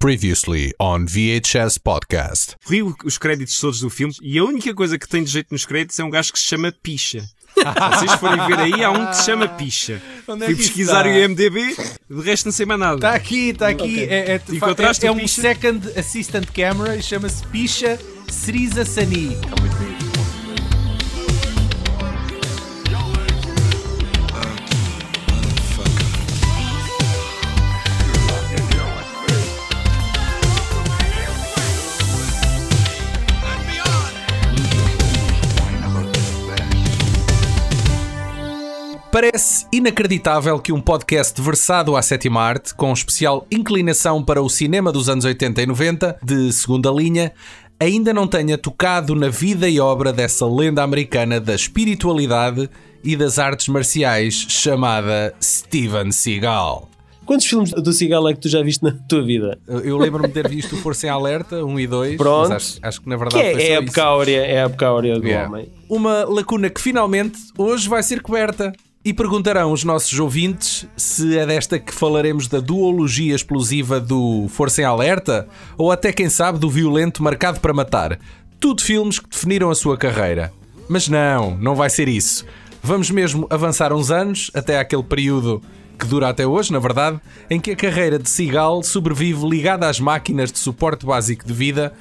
Previously on VHS Podcast. Li os créditos todos do filme e a única coisa que tem de jeito nos créditos é um gajo que se chama Picha. Se vocês forem ver aí, há um que se chama Picha. Onde é Fui que pesquisar o está? IMDB, de resto não sei mais nada. Está aqui, está aqui. É, é, é, é o um Pisha? second assistant camera e chama-se Pisha Sriza Sani. Parece inacreditável que um podcast versado à sétima arte, com especial inclinação para o cinema dos anos 80 e 90, de segunda linha, ainda não tenha tocado na vida e obra dessa lenda americana da espiritualidade e das artes marciais chamada Steven Seagal. Quantos filmes do Seagal é que tu já viste na tua vida? Eu lembro-me de ter visto o Força em Alerta 1 e 2, Pronto. acho, acho que na Que verdade é, foi é só a época áurea, é a época áurea do Yeah. homem. Uma lacuna que finalmente hoje vai ser coberta. E perguntarão os nossos ouvintes se é desta que falaremos da duologia explosiva do Força em Alerta ou até, quem sabe, do violento Marcado para Matar. Tudo filmes que definiram a sua carreira. Mas não, não vai ser isso. Vamos mesmo avançar uns anos, até aquele período que dura até hoje, na verdade, em que a carreira de Seagal sobrevive ligada às máquinas de suporte básico de vida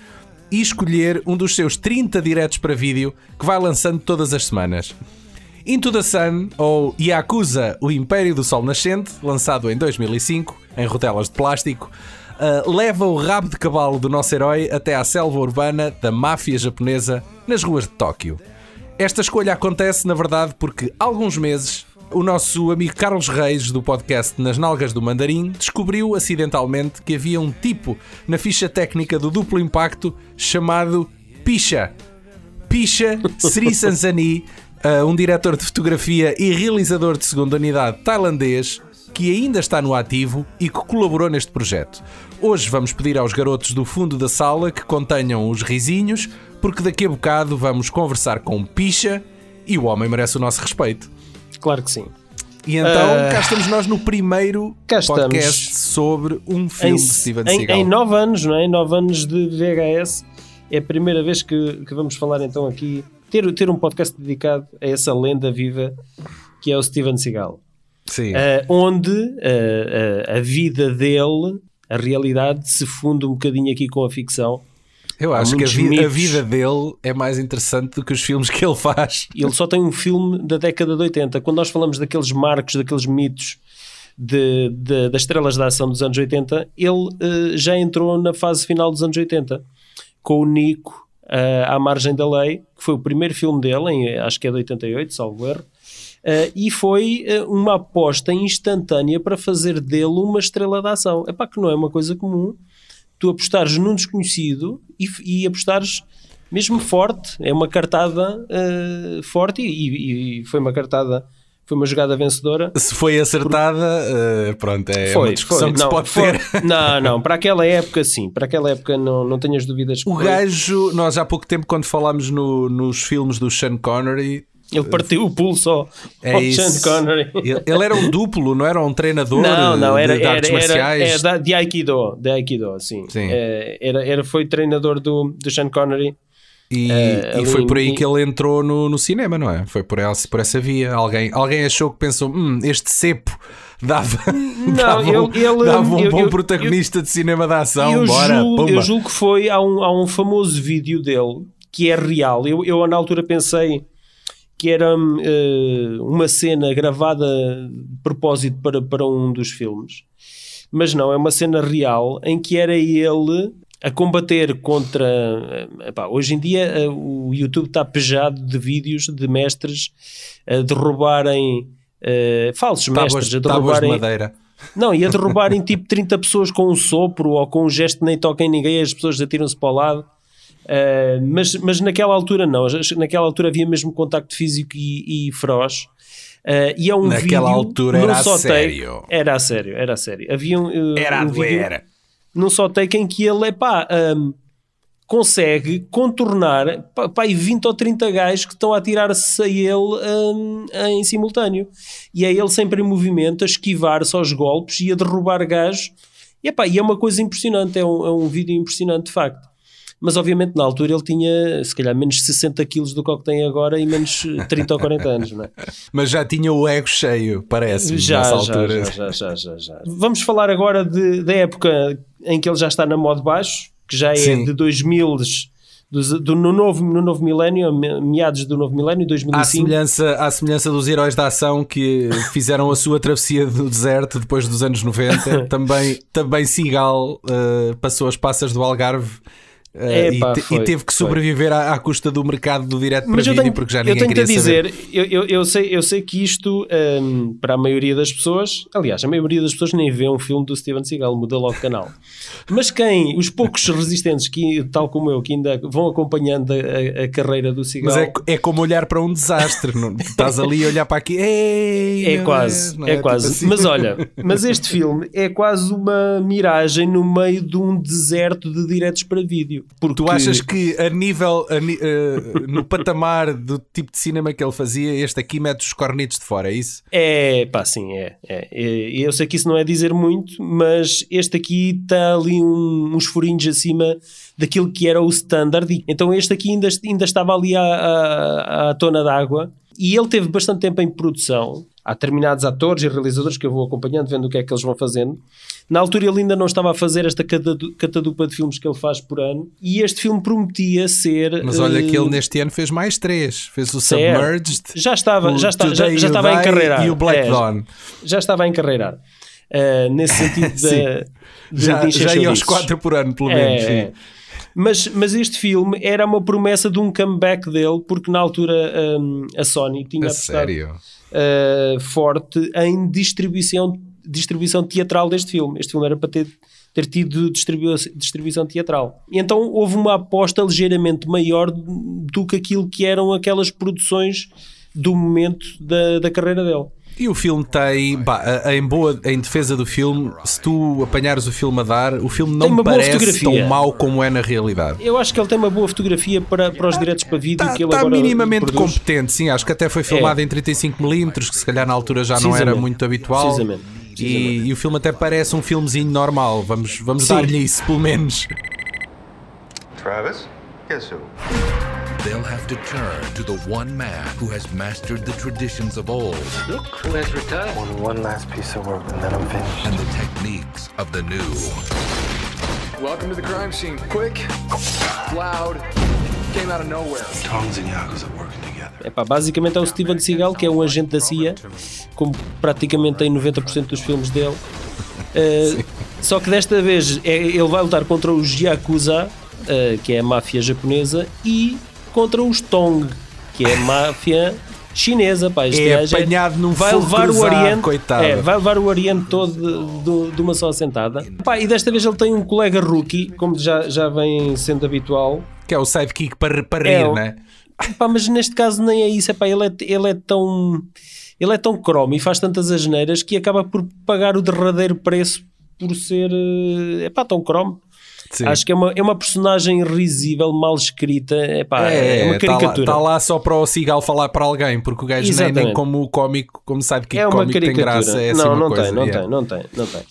e escolher um dos seus 30 diretos para vídeo que vai lançando todas as semanas. Into the Sun, ou Yakuza, o Império do Sol Nascente, lançado em 2005, em rotelas de plástico, uh, leva o rabo de cavalo do nosso herói até à selva urbana da máfia japonesa nas ruas de Tóquio. Esta escolha acontece, na verdade, porque há alguns meses o nosso amigo Carlos Reis, do podcast Nas Nalgas do Mandarim, descobriu acidentalmente que havia um tipo na ficha técnica do duplo impacto chamado Picha. Pisha Sri Sansani, uh, um diretor de fotografia e realizador de segunda unidade tailandês que ainda está no ativo e que colaborou neste projeto. Hoje vamos pedir aos garotos do fundo da sala que contenham os risinhos, porque daqui a bocado vamos conversar com Pisha e o homem merece o nosso respeito. Claro que sim. E então cá estamos nós no primeiro podcast sobre um filme Em, de Steven em, Seagal. em nove anos, não é? Em nove anos de VHS, é a primeira vez que, que vamos falar então aqui, ter, ter um podcast dedicado a essa lenda viva que é o Steven Seagal. Sim. Ah, onde ah, ah, a vida dele, a realidade, se funde um bocadinho aqui com a ficção. Eu acho que a, vi- a vida dele é mais interessante do que os filmes que ele faz. Ele só tem um filme da década de 80. Quando nós falamos daqueles marcos, daqueles mitos de, de- das estrelas da ação dos anos 80, ele já entrou na fase final dos anos 80 com o Nico eh, à margem da lei, que foi o primeiro filme dele, em, acho que é de 88, salvo erro. eh, e foi eh, uma aposta instantânea para fazer dele uma estrela da ação. É pá, que não é uma coisa comum tu apostares num desconhecido e, e apostares mesmo forte. É uma cartada forte e, e foi uma cartada, foi uma jogada vencedora. Se foi acertada, eh, pronto, é uma discussão que se Não, pode foi- ter. Não, não, para aquela época sim, para aquela época não, não tenhas dúvidas. que O foi. gajo, nós há pouco tempo, quando falámos no- nos filmes do Sean Connery, Ele partiu o pulso ao, é ao. Sean Connery. Ele, ele era um duplo, não era um treinador Não, não, de- era, de, era, artes era, marciais. era da- de Aikido, de Aikido, sim. Sim. Eh, era, era, foi treinador do, do Sean Connery. E, Eh, e foi por aí que ele entrou no, no cinema, não é? Foi por essa, por essa via. Alguém, alguém achou que pensou: hum, este cepo dava, dava, um, ele- dava um eu- bom eu- protagonista de cinema de ação. eu, Bora, julgo, pumba. eu julgo que foi, há um, há um famoso vídeo dele que é real. Eu, eu na altura pensei que era eh, uma cena gravada de propósito para, para um dos filmes, mas não, é uma cena real em que era ele a combater contra. eh, epá, hoje em dia eh, o YouTube está pejado de vídeos de mestres a derrubarem. eh, falsos Tábuas, mestres a tábuas de derrubarem madeira. não, ia derrubarem tipo 30 pessoas com um sopro ou com um gesto que nem toca em ninguém, as pessoas atiram-se para o lado. Uh, mas, mas naquela altura não, naquela altura havia mesmo contacto físico e, e feroz. Uh, e é um Naquela vídeo altura era a take- sério. Era a sério, era a sério. Havia um, uh, Era a um vídeo doer. Num só take em que ele, epá, um, consegue contornar pá, pá, aí 20 ou 30 gajos que estão a atirar-se a ele hum, em simultâneo. E é ele sempre em movimento, a esquivar-se aos golpes e a derrubar gajos. E, epá, e é uma coisa impressionante, é um, é um vídeo impressionante de facto. Mas obviamente na altura ele tinha se calhar menos 60 quilos do que o que tem agora e menos 30 ou 40 anos, não é? Mas já tinha o ego cheio, parece Já, nessa já, altura. já, já, já, já. Vamos falar agora de, da época em que ele já está na modo baixo, que já é Sim. de 2000, dos- do, no, novo, no novo milénio, me- meados do novo milénio, À 2005. semelhança, à semelhança dos heróis da ação que fizeram a sua travessia do deserto depois dos anos 90, também, também Seagal eh, passou as passas do Algarve eh, e, te- e teve que sobreviver à, à custa do mercado do direto para Mas eu vídeo tenho, porque já eu ninguém tenho que queria saber. dizer, eu, eu, eu sei, eu sei que isto, hum, para a maioria das pessoas, aliás, a maioria das pessoas nem vê um filme do Steven Seagal, muda logo de canal. Mas quem, os poucos resistentes, que, tal como eu, que ainda vão acompanhando a, a- carreira do Seagal, Mas é, é como olhar para um desastre, não? Estás ali a olhar para aqui, Ei, É meu quase, não é, Tipo quase. assim. Mas olha, mas este filme é quase uma miragem no meio de um deserto de diretos para vídeo. Porque Tu achas que a nível, a eh, no patamar do tipo de cinema que ele fazia, este aqui mete os cornitos de fora, é isso? É, pá, sim, é, é. Eu sei que isso não é dizer muito, mas este aqui está ali um- uns furinhos acima daquilo que era o standard. Então este aqui ainda, ainda estava ali à, à, à tona d'água. E ele teve bastante tempo em produção. Há determinados atores e realizadores que eu vou acompanhando, vendo o que é que eles vão fazendo. Na altura ele ainda não estava a fazer esta catadu- catadupa de filmes que ele faz por ano. E este filme prometia ser... Mas olha eh, que ele neste ano fez mais três. Fez o. Submerged, Já estava, o já, está, já, já estava a encarreirar. e o Black É, Dawn. já estava a encarreirar. Uh, nesse sentido de, Já, de já ia aos quatro por ano, pelo menos. é. Mas, mas este filme era uma promessa de um comeback dele, porque na altura um, a Sony tinha A apostado sério. Uh, forte em distribuição, distribuição teatral deste filme. Este filme era para ter, ter tido distribu distribuição teatral. E então houve uma aposta ligeiramente maior do que aquilo que eram aquelas produções do momento da, da carreira dele. E o filme tem, bah, em boa, em defesa do filme, se tu apanhares o filme a dar, o filme não parece fotografia. tão mau como é na realidade. Eu acho que ele tem uma boa fotografia para, para os diretos para vídeo Está que ele tá agora minimamente produz. competente, sim. Acho que até foi filmado em 35mm, que se calhar na altura já não era Precisamente. muito habitual. Precisamente. E, e o filme até parece um filmezinho normal. Vamos, vamos dar-lhe isso, pelo menos. Travis? Guess who? They'll have to turn to the one man who has mastered the traditions of old Look who has returned. One, one last piece of work and then I'm finished. and the techniques of the new. Welcome to the crime scene. Quick, loud, came out of nowhere. Tongs and Yakuza working together. Epá, basicamente é o Steven Seagal, que é um agente da CIA, como praticamente tem 90% dos filmes dele. Uh, só que desta vez é- ele vai lutar contra os Yakuza, uh, que é a máfia japonesa, e contra os Tong, que é a máfia chinesa. Pá, este É gajo apanhado num vai levar o Oriente, coitado. é, vai levar o Oriente todo de, de- de uma só sentada. Pá, e desta vez ele tem um colega rookie, como já, já vem sendo habitual, Que é o sidekick para, para É, rir, né? Pá, mas neste caso nem é isso, epá, ele, é, ele é tão ele é tão cromo e faz tantas asneiras que acaba por pagar o derradeiro preço por ser é epá, tão cromo. Sim. Acho que é uma, é uma personagem risível, mal escrita, epá, é, uma tá lá, caricatura. tá lá só para o Seagal falar para alguém, porque o gajo nem, nem como o cómico, como sidekick é uma cómico tem caricatura. graça. É assim não, uma não coisa, tem, não yeah. tem, não tem, não tem.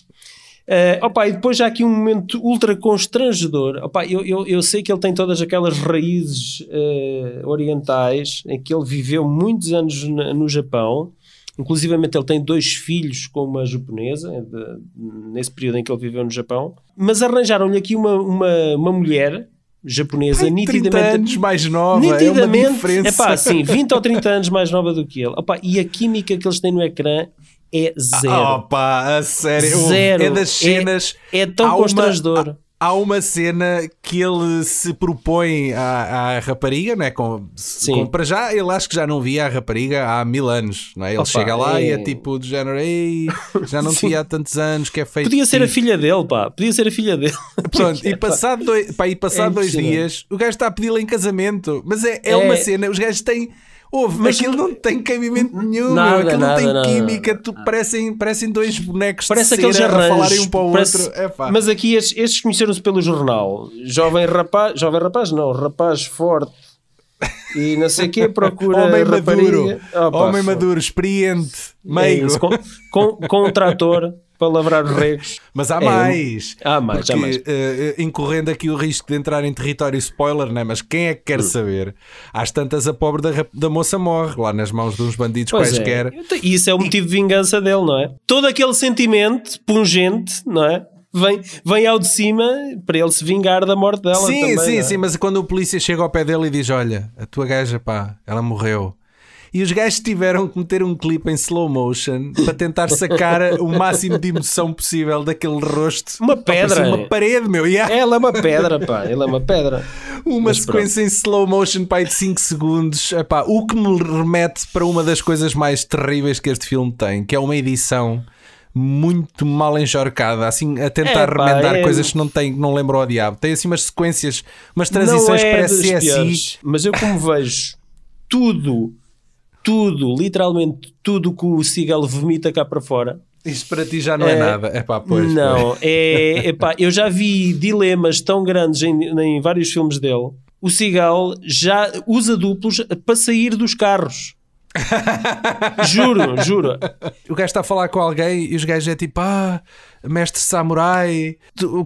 Eh, opa, e depois já aqui um momento ultra constrangedor. Opa, eu, eu, eu sei que ele tem todas aquelas raízes eh, orientais em que ele viveu muitos anos na- no Japão. Inclusivamente ele tem dois filhos com uma japonesa, eh, de- nesse período em que ele viveu no Japão. Mas arranjaram-lhe aqui uma, uma, uma mulher japonesa Ai, 30 nitidamente anos mais nova, é uma nitidamente, diferença. é pá, sim, 20 ou 30 anos mais nova do que ele. Opa, e a química que eles têm no ecrã é zero. Opa, a sério. Zero. É das É- cenas. é tão há uma- constrangedor. Há, uma cena que ele se propõe à, à rapariga, né? Com, Sim. com- para já, ele acho que já não via a rapariga há mil anos. Não é? Ele Opa, chega lá e é- é tipo do género, Ei, já não te via há tantos anos, que é feito. Podia ser a tipo." filha dele, pá. Podia ser a filha dele. Pronto, e passado, dois, pá, e passado É dois dias, o gajo está a pedi-la em casamento. Mas é, é, É. uma cena, os gajos têm. Ouve, Mas- aquilo não tem cabimento nenhum, Nada, aquilo nada, não tem nada. química, tu, parecem, parecem dois bonecos Parece de cera a arranjos. falarem um para o parece- outro. É pá. Mas aqui estes, estes conheceram-se pelo jornal. Jovem rapaz, jovem rapaz não, rapaz forte. E não sei o quê, procura Homem rapariga. maduro, Opa, homem foda. maduro, experiente, É meigo. isso, com, com, com um trator. para lavrar os regos. Mas há É, mais. há mais, Porque, há mais. eh, incorrendo aqui o risco de entrar em território spoiler, né? mas quem é que Hum. quer saber? Às tantas a pobre da, da moça morre lá nas mãos de uns bandidos Pois quaisquer. é. Então, Isso é o motivo de vingança dele, não é? Todo aquele sentimento pungente, não é? Vem, vem ao de cima para ele se vingar da morte dela. Sim, também, sim, é? sim, mas quando o polícia chega ao pé dele e diz: Olha, a tua gaja, pá, ela morreu. E os gajos tiveram que meter um clipe em slow motion para tentar sacar o máximo de emoção possível daquele rosto. Uma Pá, pedra. Uma parede, meu. Há Ela é uma pedra, pá. Ele é uma pedra. uma Mas sequência em slow motion pá, de 5 segundos. Epá, o que me remete para uma das coisas mais terríveis que este filme tem, que é uma edição muito mal enjorcada, assim, a tentar Epá, remendar é- coisas que não, tem, não lembram ao diabo. Tem assim umas sequências, umas Não transições é para CSI. piores, Mas eu como vejo tudo, tudo, literalmente tudo que o Seagal vomita cá para fora. Isto para ti já não é, É, nada. Epá, pois, não, pois. é, epá, eu já vi dilemas tão grandes em, em vários filmes dele. O Seagal já usa duplos para sair dos carros. juro, juro. O gajo está a falar com alguém e os gajos é tipo, ah, mestre samurai.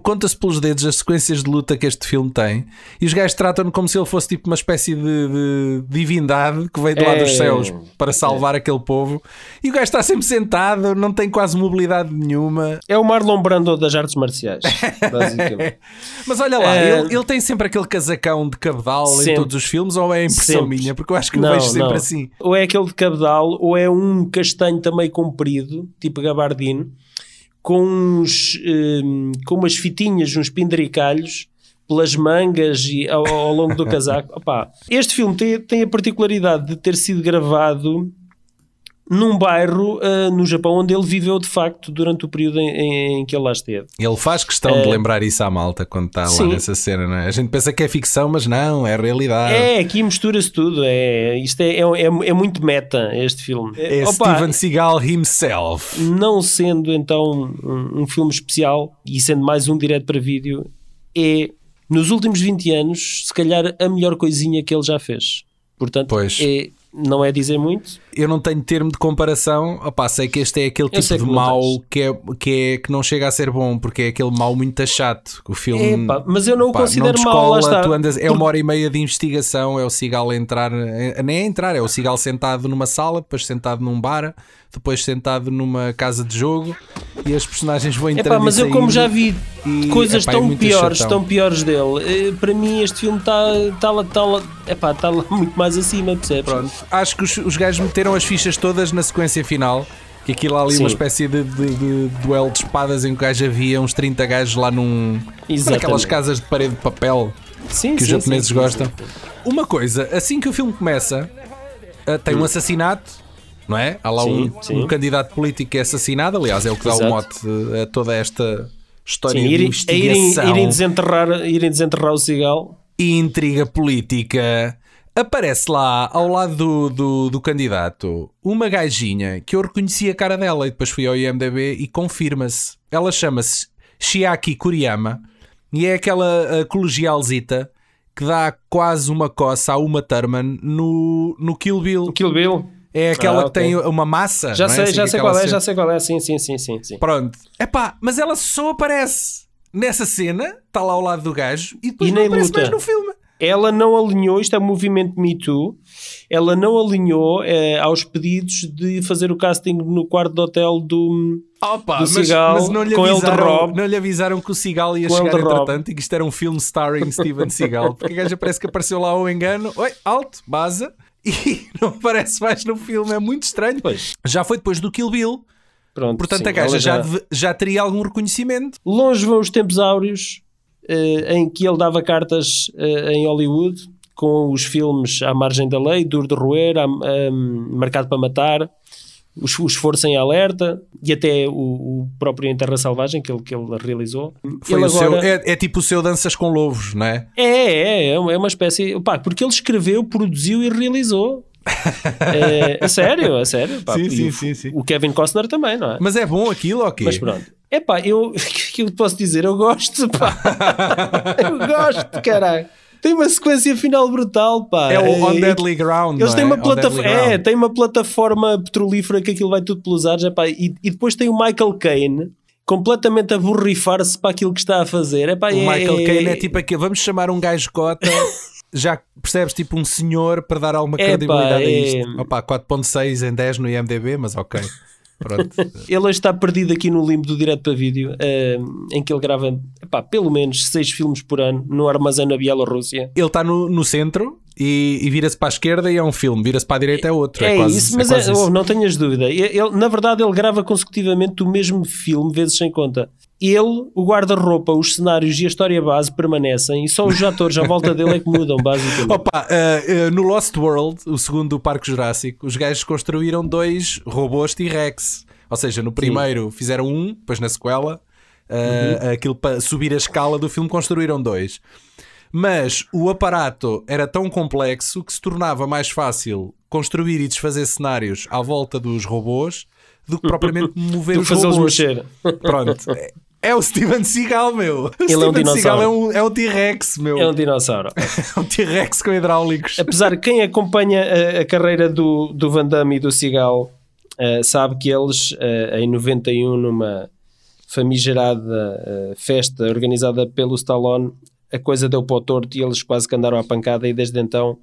Conta-se pelos dedos as sequências de luta que este filme tem. E os gajos tratam-no como se ele fosse tipo uma espécie de, de divindade que veio de lá É. dos céus para salvar aquele povo. E o gajo está sempre sentado, não tem quase mobilidade nenhuma. É o Marlon Brando das artes marciais, basicamente. Mas olha lá, É. ele, ele tem sempre aquele casacão de cabedal em Sempre. todos os filmes ou é impressão Sempre. minha? Porque eu acho que o Não, vejo sempre não. assim. Ou é aquele de cabedal, ou é um castanho também comprido, tipo gabardino, com, uns, hum, com umas fitinhas, uns penduricalhos pelas mangas e ao, ao longo do casaco. Opa, este filme tem, tem a particularidade de ter sido gravado num bairro ah, no Japão onde ele viveu de facto durante o período em, em que ele lá esteve. Ele faz questão de lembrar isso à malta quando está lá. Sim. nessa cena, não é? A gente pensa que é ficção, mas não, é realidade. É, aqui mistura-se tudo. É, isto é, é, é, é muito meta este filme. É Opa, Steven Seagal himself. não sendo então um, um filme especial e sendo mais um direto para vídeo, é nos últimos 20 anos, se calhar a melhor coisinha que ele já fez. Portanto, Pois. é, não é dizer muito. Eu não tenho termo de comparação. Opá, sei que este é aquele Eu tipo de que mau que, é, que, é, que não chega a ser bom, porque é aquele mau muito chato. O filme. Epá, mas eu não o pá, considero não mau, tu andas- é uma hora e meia de investigação. É o Seagal a entrar, é- nem é entrar, é o Seagal sentado numa sala, depois sentado num bar, depois sentado numa casa de jogo e as personagens vão. Epá, mas eu como já vi e, coisas epá, é tão muito piores, chatão. tão piores dele, eh, para mim este filme está tá lá, tá lá, epá, tá muito mais acima, percebes? Pronto. Acho que os, os gajos meteram as fichas todas na sequência final. Que aquilo ali Sim. uma espécie de, de- de duelo de espadas em que o gajo havia uns 30 gajos lá num. Exatamente. Naquelas casas de parede de papel Sim, que os sim, japoneses sim, gostam. Uma coisa, assim que o filme começa, ah, tem um assassinato, não é? Há lá um, um candidato político que é assassinado, aliás, é o que dá o mote a toda esta história Sim, de irem, irem, investigação irem desenterrar, irem desenterrar o cigal. e intriga política. Aparece lá ao lado do, do, do candidato uma gajinha que eu reconheci a cara dela e depois fui ao IMDB e confirma-se. Ela chama-se Shiaki Kuriyama e é aquela colegialzita que dá quase uma coça a uma Thurman no, no Kill Bill. Kill Bill. É aquela Ah, que ok. tem uma massa. Já é? sei, Assim, já sei qual é, já sei qual é. Sim, sim, sim, sim, sim. Pronto. Epá, mas ela só aparece nessa cena, está lá ao lado do gajo e depois E não aparece luta. mais no filme. Ela não alinhou, isto é o movimento Me Too, ela não alinhou eh, aos pedidos de fazer o casting no quarto de hotel do. Opa, do mas, Seagal mas não, lhe com avisaram, Rob. não lhe avisaram que o Seagal ia Com chegar entretanto e que isto era um filme starring Steven Seagal. Porque a gaja parece que apareceu lá ao engano. Oi, alto, baza. E não aparece mais no filme. É muito estranho. Pois. Já foi depois do Kill Bill. Pronto, Portanto, sim, a gaja já, deve- já teria algum reconhecimento. Longe vão os tempos áureos em que ele dava cartas eh, em Hollywood com os filmes À Margem da Lei, Duro de Roer, Marcado para Matar, os, os Força em Alerta e até o, o próprio Em Terra Selvagem que ele, que ele realizou. Foi ele o seu, agora- é, é tipo o seu Danças com Lobos, não é? É, é, é uma é uma espécie. Pá, porque ele escreveu, produziu e realizou. É, a sério, a sério. Pá, Sim, sim, o, sim, sim. o Kevin Costner também, não é? Mas é bom aquilo, ok? Mas pronto. É pá, eu. Que eu posso dizer? Eu gosto, pá. eu gosto, caralho. Tem uma sequência final brutal, pá. É o On Deadly Ground. Eles têm é? uma, plataforma, é, tem uma plataforma petrolífera que aquilo vai tudo pelos ares. epá, e, e depois tem o Michael Caine, completamente a borrifar-se para aquilo que está a fazer. Epá, O é- Michael Caine é tipo aquele. Vamos chamar um gajo cota. Já percebes, tipo um senhor para dar alguma credibilidade a é- isto. Opa, 4.6 em 10 no IMDB, mas ok. Pronto. Ele hoje está perdido aqui no limbo do direto para vídeo, eh, em que ele grava epá, pelo menos seis filmes por ano no armazém na Bielorrússia. Ele está no, no centro e, e vira-se para a esquerda e é um filme, vira-se para a direita é outro. É, quase, isso, mas quase é- isso. oh, não tenhas dúvida. Ele- na verdade, ele grava consecutivamente o mesmo filme, vezes sem conta. Ele, o guarda-roupa, os cenários e a história base permanecem e só os atores à volta dele é que mudam, basicamente. Opa, eh, eh, no Lost World, o segundo do Parque Jurássico, os gajos construíram dois robôs T-Rex. Ou seja, no primeiro fizeram um, depois na sequela, eh, Uhum. aquilo para subir a escala do filme, construíram dois. Mas o aparato era tão complexo que se tornava mais fácil construir e desfazer cenários à volta dos robôs do que propriamente mover os robôs. mexer. Pronto. É- o Steven Seagal, meu. O Ele é um Steven Seagal dinossauro. é um, é um T-Rex, meu. É um dinossauro. É um T-Rex com hidráulicos. Apesar de quem acompanha a, a carreira do, do Van Damme e do Seagal eh, sabe que eles, eh, em 91, numa famigerada eh, festa organizada pelo Stallone, a coisa deu para o torto e eles quase que andaram à pancada e desde então,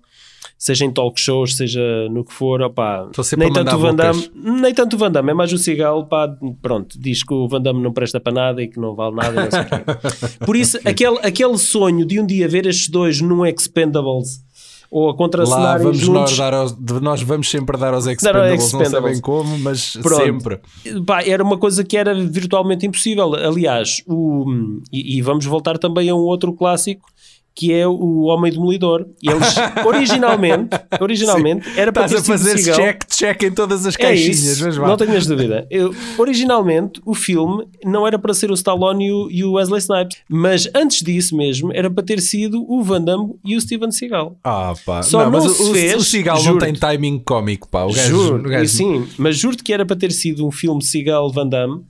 seja em talk shows, seja no que for, opá, sempre nem tanto, o Van. Damme, nem tanto o Van Damme, é mais o Seagal, pá, pronto, diz que o Van Damme não presta para nada e que não vale nada não sei o quê. Por isso, aquele, aquele sonho de um dia ver estes dois num Expendables ou a Lá contracenário vamos nós dar aos, nós vamos sempre dar aos Dar Expendables, não sabem Expendables. como, mas Pronto. sempre. pá, era uma coisa que era virtualmente impossível. Aliás, o, e, e vamos voltar também a um outro clássico que é o Homem Demolidor. E Eles originalmente, originalmente era para Estás a fazer check, check em todas as É caixinhas, isso, mas vá. não tenhas dúvida. Eu- originalmente, o filme não era para ser o Stallone e o, e o Wesley Snipes, mas antes disso mesmo, era para ter sido o Van Damme e o Steven Seagal. Ah, pá. Só não, não mas se o, fez, o Seagal não tem timing cómico, pá. O gajo, Juro, o gajo- sim, mas juro-te que era para ter sido um filme Seagal Van Damme,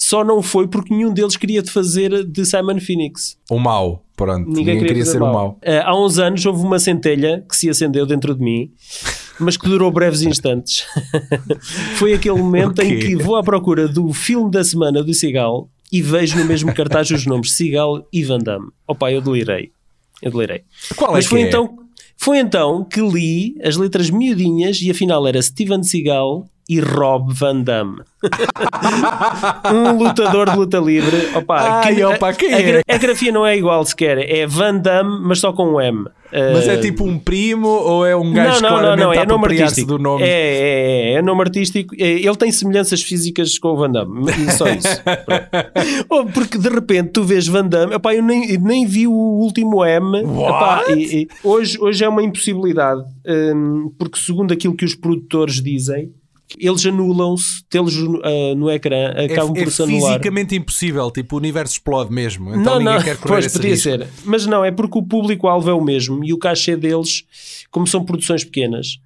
só não foi porque nenhum deles queria de fazer de Simon Phoenix. O mau, pronto. Ninguém, queria, fazer ser o mau. Ah, há uns anos houve uma centelha que se acendeu dentro de mim, mas que durou breves instantes. foi aquele momento O em que vou à procura do filme da semana do Seagal e vejo no mesmo cartaz os nomes Seagal e Van Damme. Opa, eu delirei. Eu delirei. Qual é Mas que foi é? então, foi então que li as letras miudinhas e afinal era Steven Seagal e Rob Van Damme. um lutador de luta livre. Opa, Ai, que- opa, a, quem a é? a grafia não é igual sequer. É Van Damme, mas só com um M. Mas é Uh, tipo um primo ou é um gajo não, não, não, claramente não, a é nome artístico. do nome? É, é, é, é nome artístico. É, ele tem semelhanças físicas com o Van Damme. E só isso. Oh, porque de repente tu vês Van Damme. Epá, eu nem, nem vi o último M. Epá, e- e hoje, hoje é uma impossibilidade. hum, porque segundo aquilo que os produtores dizem, eles anulam-se, tê-los ah, no ecrã, É, acabam é por se anular. fisicamente impossível, tipo, o universo explode mesmo. Então não, ninguém não, quer correr pois podia risco. ser. Mas não, é porque o público-alvo é o mesmo e o cachê deles, como são produções pequenas,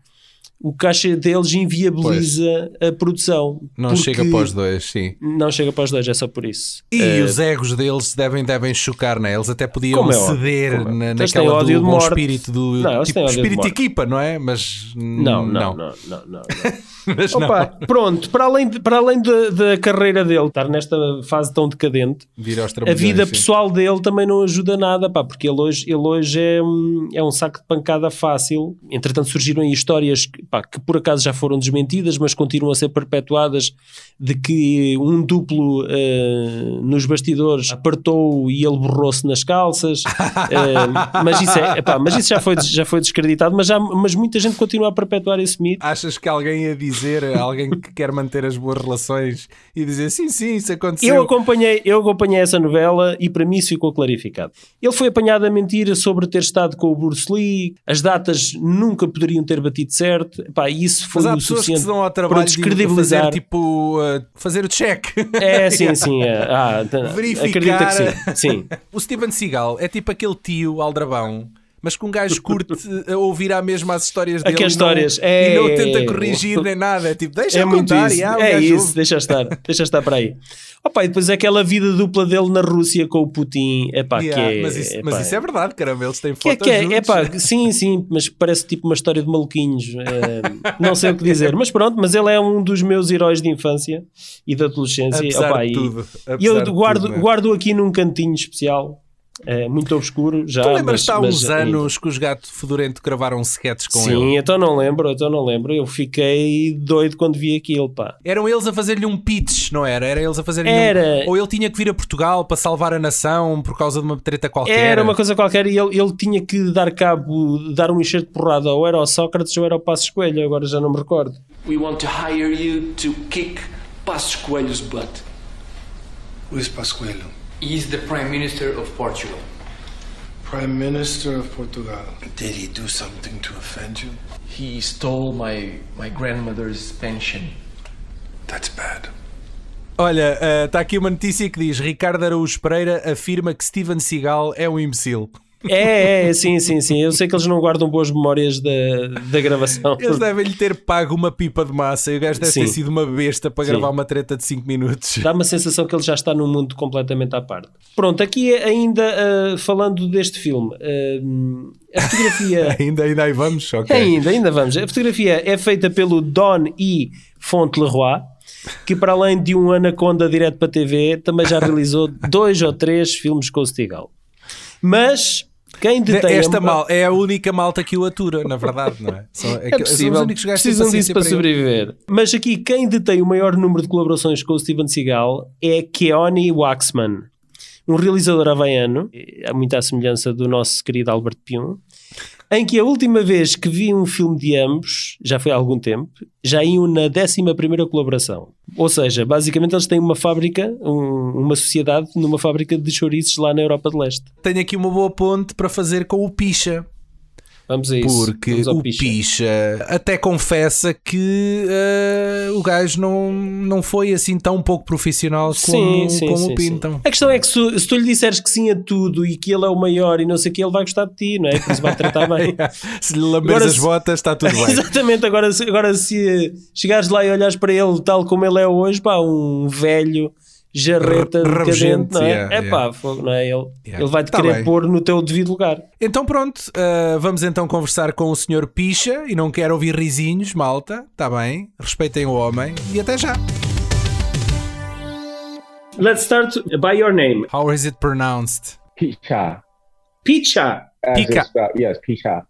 o cachê deles inviabiliza a produção. Não chega para os dois, sim. Não chega para os dois, é só por isso. E Eh, os egos deles devem, devem chocar, né? Eles até podiam Como é ceder como é. na, naquela ódio do bom espírito do Não, tipo, espírito equipa, não é? Mas não, não, não. não, não, não, não. Mas Opa, pronto, para além, de- para além da- da carreira dele estar nesta fase tão decadente, não. A vida pessoal dele também não ajuda nada, pá, porque ele hoje, ele hoje é, um, é um saco de pancada fácil. Entretanto, surgiram aí histórias que, pá, que por acaso já foram desmentidas, mas continuam a ser perpetuadas de que um duplo eh, nos bastidores apertou e ele borrou-se nas calças. Eh, mas, isso é, epá, mas isso já foi, já foi descreditado, mas, já, mas muita gente continua a perpetuar esse mito. Achas que alguém ia dizer, alguém que quer manter as boas relações e dizer sim, sim, isso aconteceu. Eu acompanhei, eu acompanhei essa novela e para mim isso ficou clarificado. Ele foi apanhado a mentir sobre ter estado com o Bruce Lee, as datas nunca poderiam ter batido certo. Pá, isso foi Mas há o pessoas que suficiente se dão ao para trabalho de fazer, descredibilizar. tipo, uh, fazer o check. É, sim, sim. é. Ah, t- Verificar. acredita que sim. sim. O Steven Seagal é tipo aquele tio aldrabão, mas que um gajo curte eh, ouvir à mesma as histórias dele Aquelas e não, histórias. e não É- tenta corrigir nem nada. É tipo, deixa É contar. isso. e o é isso, ouve. deixa estar, deixa estar para aí. Opa, e depois aquela vida dupla dele na Rússia com o Putin, epá, Yeah, que é, mas, isso, epá, mas isso é verdade, caramba, eles têm que é, fotos que é, juntos. epá, sim, sim, mas parece tipo uma história de maluquinhos. eh, não sei o que dizer, mas pronto, mas ele é um dos meus heróis de infância e de adolescência. Apesar Opa, de e- tudo. E eu guardo, tudo, não é? guardo aqui num cantinho especial, eh, muito obscuro já. Tu lembras-te mas- há mas uns ainda. anos que os Gato Fedorento gravaram sketches com Sim, ele? então não lembro, então não lembro. Eu fiquei doido quando vi aquilo, pá. Eram eles a fazer-lhe um pitch, não era? Era eles a fazer-lhe Era. um... Ou ele tinha que vir a Portugal para salvar a nação por causa de uma treta qualquer. Era uma coisa qualquer e ele, ele tinha que dar cabo, dar um enxerto de porrada, ou era ao Sócrates ou era ao Passos Coelho, agora já não me recordo. We want to hire you to kick Passos Coelho's butt. Who is Pascuelo? He's the Prime Minister of Portugal. Prime Minister of Portugal. Did he do something to offend you? He stole my, my grandmother's pension. That's bad. Olha, está aqui uma notícia que diz Ricardo Araújo Pereira afirma que Steven Seagal é um imbecil. É, é, sim, sim, sim. Eu sei que eles não guardam boas memórias da, da gravação. Eles devem-lhe ter pago uma pipa de massa e o gajo deve ter Sim. sido uma besta para Sim. gravar uma treta de 5 minutos. Dá uma sensação que ele já está num mundo completamente à parte. Pronto, aqui ainda ah, falando deste filme, ah, a fotografia. ainda, ainda aí vamos? Ok. Ainda, ainda vamos. A fotografia é feita pelo Don E. Fontleroy, que para além de um Anaconda direto para a TV, também já realizou dois ou três filmes com o Stigal. Mas quem detém Esta a... mal, é a única malta que o atura, na verdade, não é? São, é, É que- possível, são os únicos gajos que têm precisam disso para ele. sobreviver. Mas aqui, quem detém o maior número de colaborações com o Steven Seagal é Keone Waxman, um realizador havaiano, há muita semelhança do nosso querido Albert Pion, em que a última vez que vi um filme de ambos, já foi há algum tempo, já iam na 11 colaboração. Ou seja, basicamente eles têm uma fábrica, um- uma sociedade numa fábrica de chouriços lá na Europa de Leste. Tenho aqui uma boa ponte para fazer com o Picha. Vamos a isso. Porque o picha. Picha. até confessa que eh, o gajo não, não foi assim tão pouco profissional como, como o pintam. A questão é que se, se tu lhe disseres que sim a tudo e que ele é o maior e não sei o que, ele vai gostar de ti, não é? Por isso vai tratar bem. Se lhe lamberes Agora as se- botas, está tudo bem. Exatamente, agora, se- agora se chegares lá e olhares para ele tal como ele é hoje, pá, um velho jarreta R- decadente, não é? yeah, é pá, yeah. fogo, não é? Ele, Yeah. ele vai-te Tá querer bem. pôr no teu devido lugar. Então pronto, eh, vamos então conversar com o Sr. Picha e não quero ouvir risinhos, malta. Está bem, respeitem o homem e até já. Let's start by your name. How is it pronounced? Pisha. Picha. As Pika. it's spelled- yes, Pisha.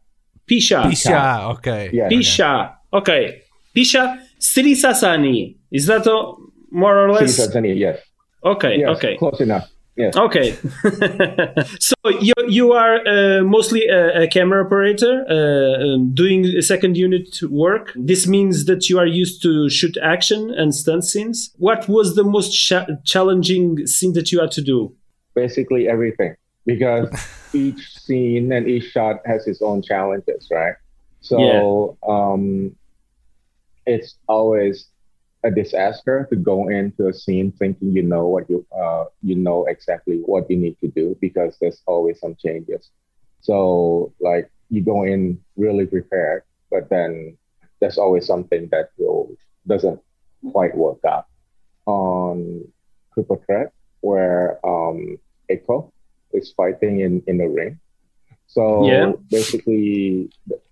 Pisha. Picha, ok. Yes. Pisha. Okay. Pisha Srisasani. Is that all, more or less? Sri Tanzania, yes. Okay, Yes, okay. close enough. Yes. Okay. so you you are uh, mostly a, a camera operator uh, um, doing second unit work. This means that you are used to shoot action and stunt scenes. What was the most cha- challenging scene that you had to do? Basically everything. Because each scene and each shot has its own challenges, right? So um, it's always a disaster to go into a scene thinking you know what you uh, you know exactly what you need to do because there's always some changes. So like you go in really prepared, but then there's always something that will doesn't quite work out. On Triple Threat, where um, Echo is fighting in in the ring. So Yeah. basically, th-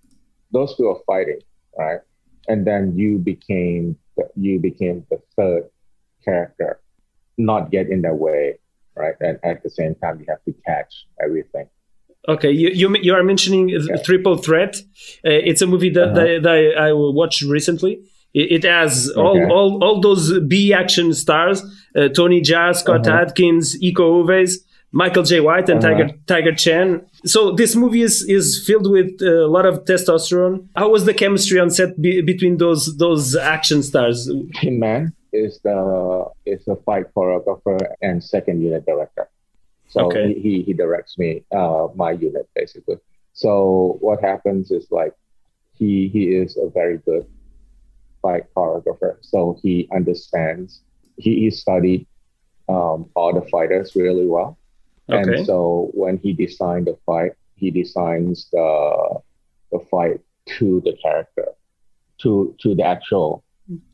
those two are fighting, right? And then you became the, you became the third character, not get in their way, right? And at the same time, you have to catch everything. Okay, you you, you are mentioning Yeah. Triple Threat. Uh, it's a movie that, Uh-huh. that, that I watched recently. It, it has all, Okay. all all those B action stars: uh, Tony Jaa, Scott Uh-huh. Adkins, Iko Uwais, Michael J. White, and Uh-huh. Tiger Tiger Chen. So this movie is is filled with a lot of testosterone. How was the chemistry on set be, between those those action stars? Tin Man is the is the fight choreographer and second unit director. So Okay. he, he he directs me uh, my unit basically. So what happens is like he he is a very good fight choreographer. So he understands. He, he studied um, all the fighters really well. Okay. And so when he designed the fight, he designs the the fight to the character, to to the actual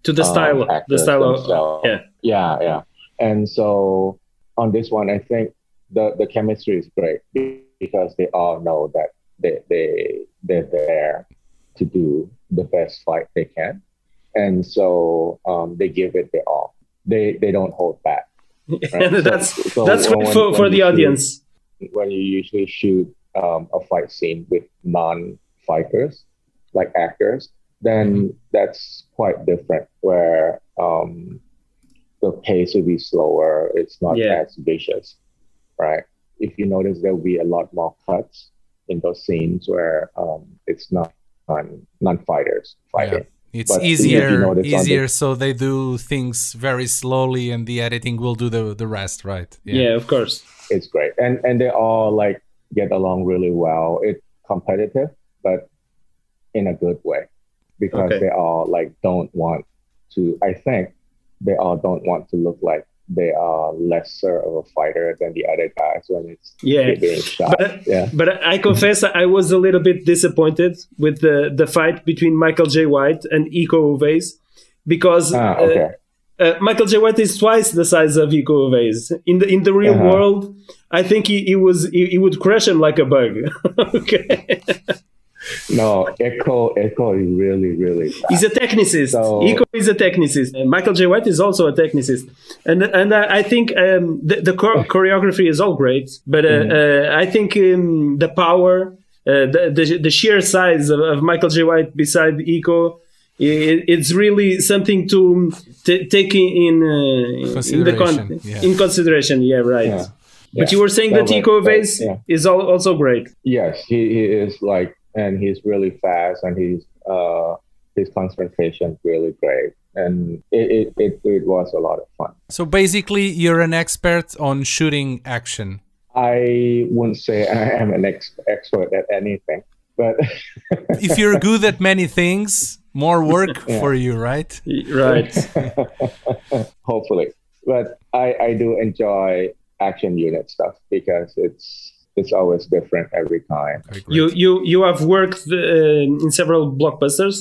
to the um, style, the style of yeah. yeah, yeah. And so on this one, I think the the chemistry is great because they all know that they they they're there to do the best fight they can, and so um, they give it their all. They they don't hold back. and So- that's so that's when- for, for the shoot- audience. when you usually shoot um, a fight scene with non-fighters, like actors, then that's quite different. Where um, the pace will be slower. It's not Yeah. as vicious, right? If you notice, there will be a lot more cuts in those scenes where um, it's not non non-fighters fighting. It's But if you easier, notice the- easier, so they do things very slowly, and the editing will do the the rest, right? Yeah. of course. it's great and and they all like get along really well it's competitive but in a good way because Okay. they all like don't want to i think they all don't want to look like they are lesser of a fighter than the other guys when it's Yeah. being shot But- yeah But I confess I was a little bit disappointed with the, the fight between Michael J. White and Iko Uwais because ah, uh, okay uh, Michael J. White is twice the size of Iko Uwais. In the in the real Uh-huh. world, I think he, he was he, he would crush him like a bug. okay, no echo echo is really really fast. he's a technicist. So- Iko is a technicist. And Michael J. White is also a technicist, and and I I think um, the, the chor- choreography is all great, but uh, Mm-hmm. uh, I think um, the power, uh, the, the the sheer size of, of Michael J. White beside Echo. i- It's really something to t- take in in, uh, in the con- Consideration, yeah. in consideration. Yeah, right. Yeah. But Yeah. you were saying No, that but- Iko but, Uwais yeah. is also great. Yes, he, he is like, and he's really fast, and he's uh, his concentration really great, and it, it, it, it was a lot of fun. So basically, you're an expert on shooting action. I wouldn't say I am an ex- expert at anything, but If you're good at many things, more work for you, right? Right. hopefully, but I, I do enjoy action unit stuff because it's it's always different every time. You you you have worked uh, in several blockbusters,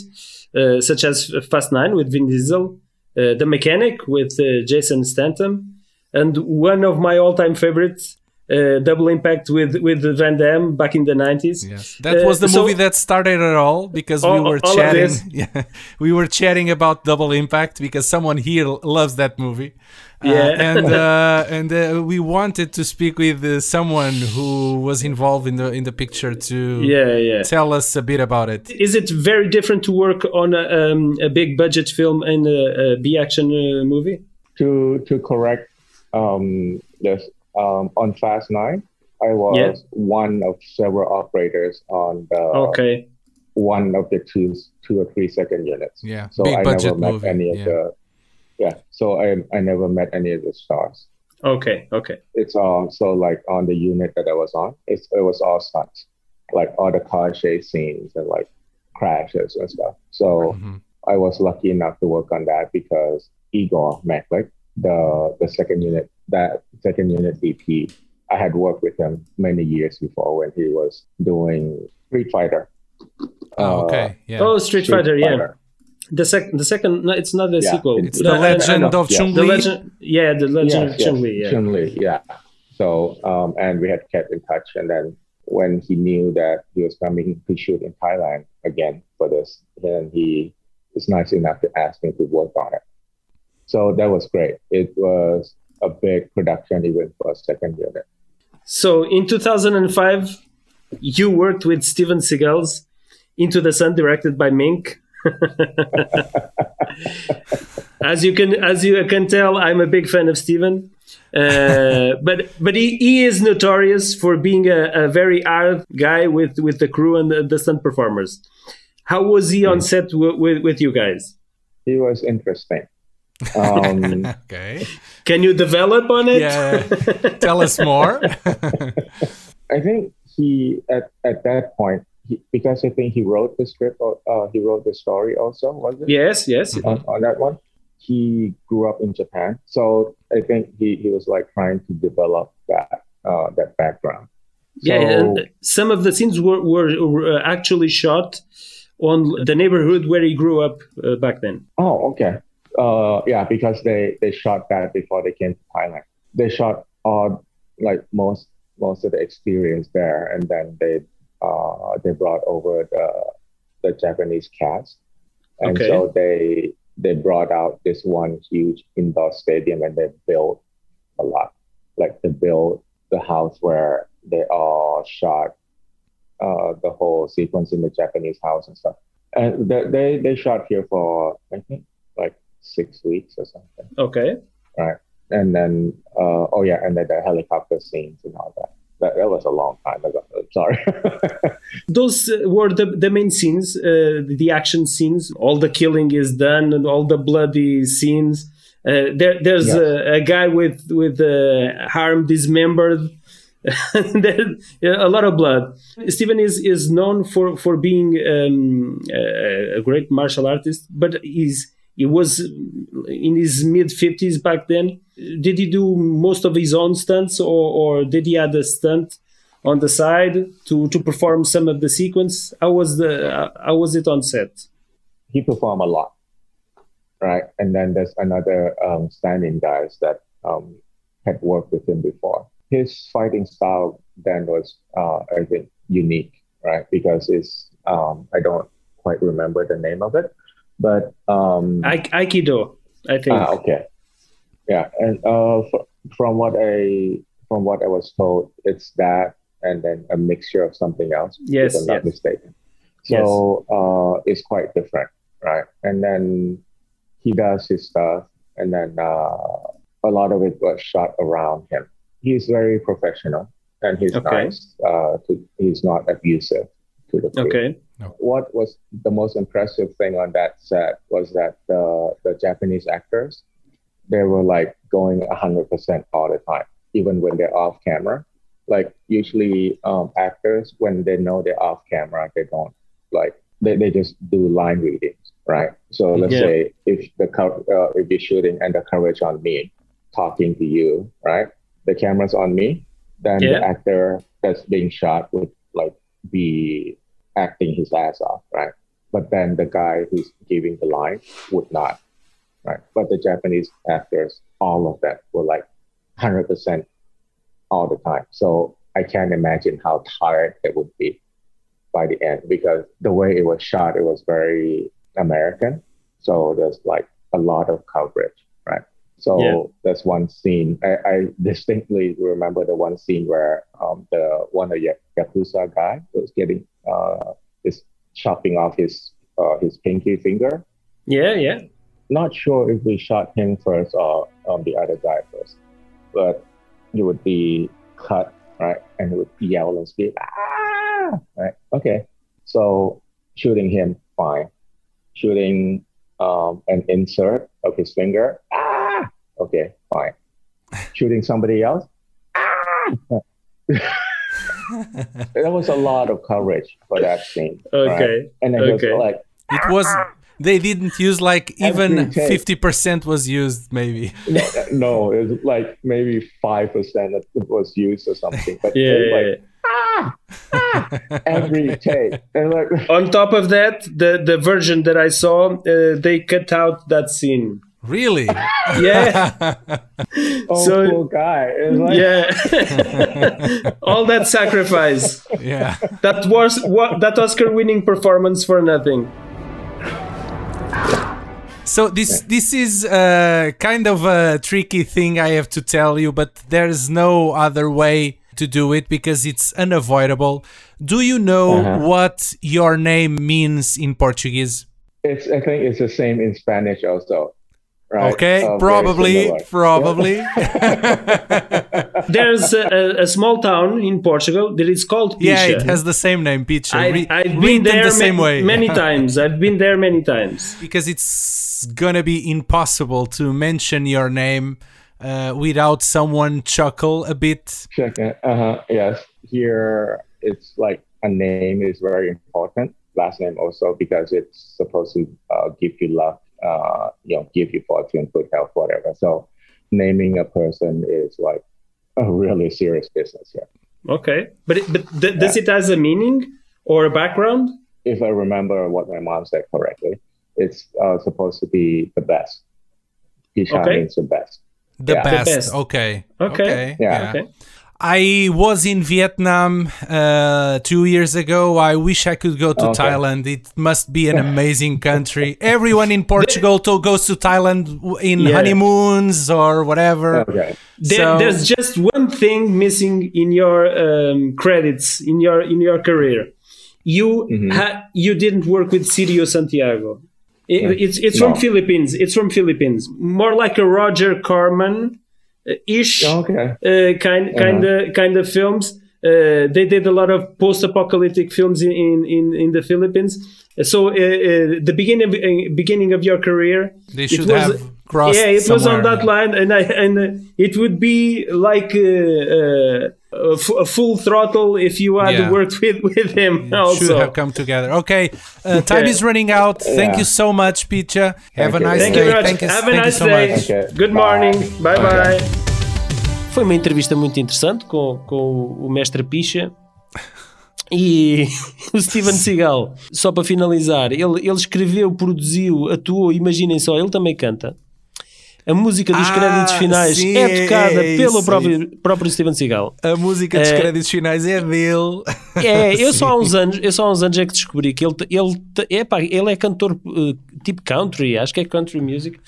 uh, such as Fast Nine with Vin Diesel, uh, The Mechanic with uh, Jason Statham, and one of my all-time favorites, uh, Double Impact with with Van Damme back in the nineties. Yes, that was the Uh, so- movie that started it all because we were all of chatting. this. Yeah, we were chatting about Double Impact because someone here loves that movie. Uh, Yeah. and uh, and uh, we wanted to speak with uh, someone who was involved in the in the picture to Yeah, yeah. tell us a bit about it. Is it very different to work on a, um, a big budget film and a, a B action uh, movie? To to correct um, this um, on Fast Nine, I was Yeah. one of several operators on the Okay. one of the two two or three second units. Yeah, So big I budget never met movie, any of yeah. the yeah. So I I never met any of the stars. Okay. Okay. It's all so like on the unit that I was on, it's, it was all stunts, like all the car chase scenes and like crashes and stuff. So Mhm. I was lucky enough to work on that because Igor Maklik, the the second unit, that second unit DP, I had worked with him many years before when he was doing Street Fighter. Oh, Uh, okay, yeah. Oh, Street, Fighter. Yeah. The second. The second. No, it's not the Yeah, sequel. it's No, the I- I Legend know. of yeah. Chung The legend, yeah, the legend of Chung Li. Yeah. Chun-Li, yeah. So, um, and we had kept in touch. And then when he knew that he was coming to shoot in Thailand again for this, then he was nice enough to ask me to work on it. So that was great. It was a big production even for a second unit. So in 2005, you worked with Steven Seagal's Into the Sun, directed by Mink. as you can, as you can tell, I'm a big fan of Steven. Uh, but but he, he is notorious for being a, a very hard guy with, with the crew and the, the stunt performers. How was he on set w- with, with you guys? He was interesting. Um, Okay, Can you develop on it? yeah. Tell us more. I think he at, at that point he, because I think he wrote the script or uh, he wrote the story also was it yes, yes. on, on that one he grew up in Japan so I think he, he was like trying to develop that uh, that background yeah, and some of the scenes were, were, were actually shot on the neighborhood where he grew up uh, back then. Oh, okay. Uh, yeah, because they they shot that before they came to Thailand. They shot all like most most of the experience there, and then they uh, they brought over the the Japanese cast, and Okay. so they they brought out this one huge indoor stadium, and they built a lot. Like they built the house where they all shot uh, the whole sequence in the Japanese house and stuff. And they, they they shot here for I think six weeks or something, Okay. right? And then uh, oh yeah, and then the helicopter scenes and all that. That, that was a long time ago. Sorry. Those uh, were the, the main scenes, uh, the action scenes. All the killing is done, and all the bloody scenes. Uh, there, there's Yes. a, a guy with with uh, arm dismembered. there, a lot of blood. Stephen is is known for for being um, a, a great martial artist, but he's he was in his mid fifties back then. Did he do most of his own stunts, or, or did he add a stunt on the side to to perform some of the sequence? How was the how was it on set? he performed a lot, right? And then there's another um, standing guys that um, had worked with him before. His fighting style then was, uh, I think, unique, right? Because it's um, I don't quite remember the name of it, but um, Ai- Aikido, I think. Ah, okay. Yeah, and uh, f- from what I from what I was told, it's that, and then a mixture of something else. Yes, if I'm not yes. mistaken. So uh, it's quite different, right? And then he does his stuff, and then uh, a lot of it was shot around him. He's very professional, and he's Okay. nice. Uh, to, he's not abusive to the crew Okay. what was the most impressive thing on that set was that the the Japanese actors they were like going 100% all the time even when they're off camera like usually um, actors when they know they're off camera they don't like they, they just do line readings right so let's Yeah. say if the co- uh, if you're shooting and the coverage on me talking to you right the camera's on me then Yeah. the actor that's being shot would like be acting his ass off, right? But then the guy who's giving the line would not, right? But the Japanese actors, all of them were like 100% all the time. So I can't imagine how tired they would be by the end because the way it was shot, it was very American. So there's like a lot of coverage, right? So Yeah. there's one scene I, I distinctly remember the one scene where um, the one of the yakuza guy was getting uh, is chopping off his uh, his pinky finger. Yeah, yeah. Not sure if we shot him first or um, the other guy first, but it would be cut right, and it would yell and scream, ah, right? Okay, so shooting him fine, shooting um, an insert of his finger, ah, okay, fine. Shooting somebody else, ah. there was a lot of coverage for that scene. right? Okay. And then Okay. just like It was. They didn't use like even fifty percent was used, maybe. no, no, it was like maybe five percent that was used or something. But Yeah, it was yeah, like ah, ah, every take. And like On top of that, the the version that I saw, uh, they cut out that scene. Really? Yeah, oh So- poor guy. It was like, yeah. All that sacrifice, yeah. that was what that Oscar-winning performance for nothing. So this this is uh, kind of a tricky thing I have to tell you, but there's no other way to do it because it's unavoidable. Do you know Uh-huh. what your name means in Portuguese? It's I think it's the same in Spanish also. Right? Okay, Uh, very probably, similar. probably. There's a, a, a small town in Portugal that is called Picha. yeah, it has the same name, Picha. I, I've been there the same ma- way. many times. I've been there many times. because it's gonna be impossible to mention your name uh, without someone chuckle a bit. Check it. Uh huh. Yes. Here, it's like a name is very important. Last name also because it's supposed to uh, give you luck, uh, you know, give you fortune, good health, whatever. So, naming a person is like a really serious business here. Okay, but it, but th- does it has a meaning or a background? If I remember what my mom said correctly, it's uh, supposed to be the best. Pisha Okay. means the best. The Yeah. best. The best. Okay. Okay. Yeah. Okay. I was in Vietnam uh, two years ago. I wish I could go to Okay. Thailand. It must be an amazing country. Everyone in Portugal to goes to Thailand in Yeah. honeymoons or whatever. Okay. There, So- there's just one thing missing in your um, credits in your in your career. You ha- you didn't work with Sirio Santiago. It- It's it's from Philippines. It's from Philippines. More like a Roger Corman uh, ish Okay. uh, kind kind of kind of films. Uh, they did a lot of post-apocalyptic films in in, in, in the Philippines. So uh, uh, the beginning of, uh, beginning of your career, They it should was- have crossed Yeah, it was on that line, and I, and uh, it would be like uh, uh, a, f- a full throttle if you had Yeah. worked with with him. also, Should have come together. Okay, uh, time Okay. is running out. Thank Yeah. you so much, Picha. Have a you. nice Thank day. you very much. Thank you, Have a thank you nice so day. Good Bye. morning. Bye bye. Foi uma entrevista muito interessante com, com o mestre Picha. E o Steven Seagal, só para finalizar, ele, ele escreveu, produziu, atuou, imaginem só, ele também canta. A música dos Ah, créditos finais sim, é tocada é pelo próprio, próprio Steven Seagal. A música dos É. créditos finais é dele. É, eu só há uns anos, eu só há uns anos é que descobri que ele, ele, é, pá, ele é cantor eh, tipo country, acho que é country music.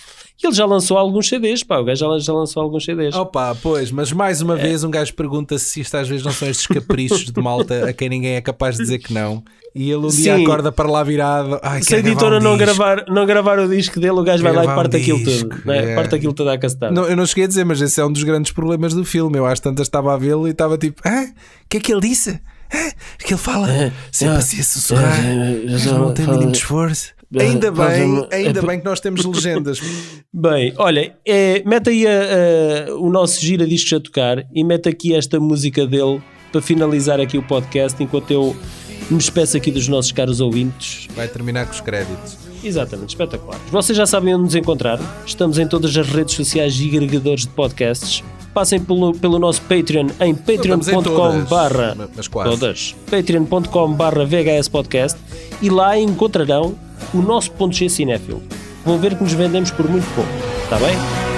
E ele já lançou alguns CDs, pá, o gajo já, já lançou alguns CDs. Opa, pois, mas mais É. uma vez um gajo pergunta se isto às vezes não são estes caprichos de malta a quem ninguém é capaz de dizer que não. E ele um dia Sim. acorda para lá virado. Ai, Se a editora um não, disco. gravar, não gravar o disco dele, o gajo vai lá e parte um aquilo disco, tudo. Né? é. Parte aquilo tudo à cacetada. Não, eu não cheguei a dizer, mas esse é um dos grandes problemas do filme. Eu às tantas estava a vê-lo e estava tipo, ah, o que é que ele disse? Ah, que ele fala sempre ah, assim a sussurrar, é, mas não tem fala- mínimo esforço. É, Ainda bem, ainda é, bem que nós temos legendas. Bem, olha, é, mete aí a- a- o nosso gira discos a tocar e mete aqui esta música dele para finalizar aqui o podcast enquanto eu me despeço aqui dos nossos caros ouvintes. Vai terminar com os créditos. Exatamente, espetacular. Vocês já sabem onde nos encontrar. Estamos em todas as redes sociais e agregadores de podcasts. Passem pelo, pelo nosso Patreon em patreon.com todas, barra todas. patreon.com barra VHS Podcast e lá encontrarão o nosso ponto G cinéfilo. Vão ver que nos vendemos por muito pouco, está bem?